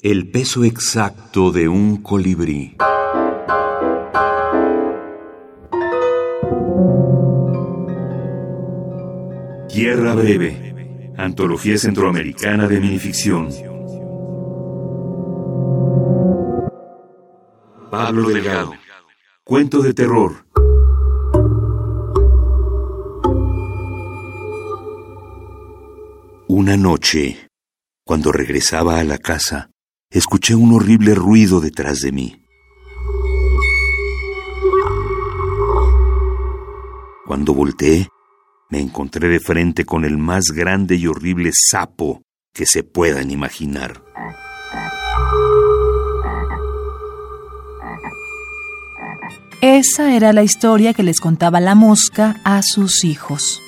El peso exacto de un colibrí. Tierra Breve, Antología Centroamericana de Minificción. Pablo Delgado, Cuento de Terror. Una noche, cuando regresaba a la casa, escuché un horrible ruido detrás de mí. Cuando volteé, me encontré de frente con el más grande y horrible sapo que se puedan imaginar. Esa era la historia que les contaba la mosca a sus hijos.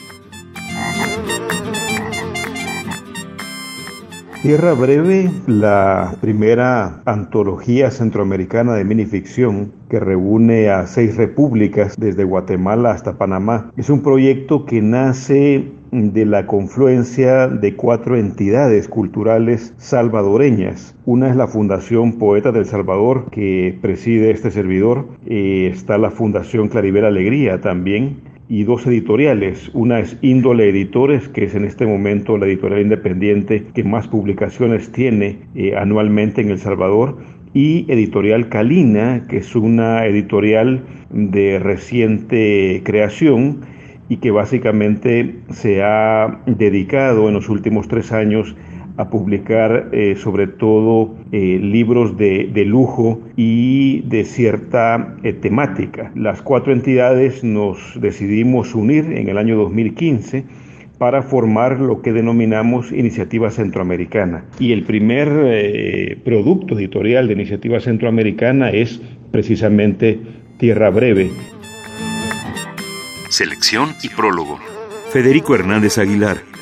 Tierra Breve, la primera antología centroamericana de minificción que reúne a seis repúblicas desde Guatemala hasta Panamá. Es un proyecto que nace de la confluencia de cuatro entidades culturales salvadoreñas. Una es la Fundación Poeta del Salvador, que preside este servidor. Eh, está la Fundación Claribel Alegría también y dos editoriales. Una es Índole Editores, que es en este momento la editorial independiente que más publicaciones tiene eh, anualmente en El Salvador, y Editorial Calina, que es una editorial de reciente creación y que básicamente se ha dedicado en los últimos tres años a publicar eh, sobre todo eh, libros de, lujo y de cierta eh, temática. Las cuatro entidades nos decidimos unir en el año 2015 para formar lo que denominamos Iniciativa Centroamericana. Y el primer producto editorial de Iniciativa Centroamericana es precisamente Tierra Breve. Selección y prólogo. Federico Hernández Aguilar.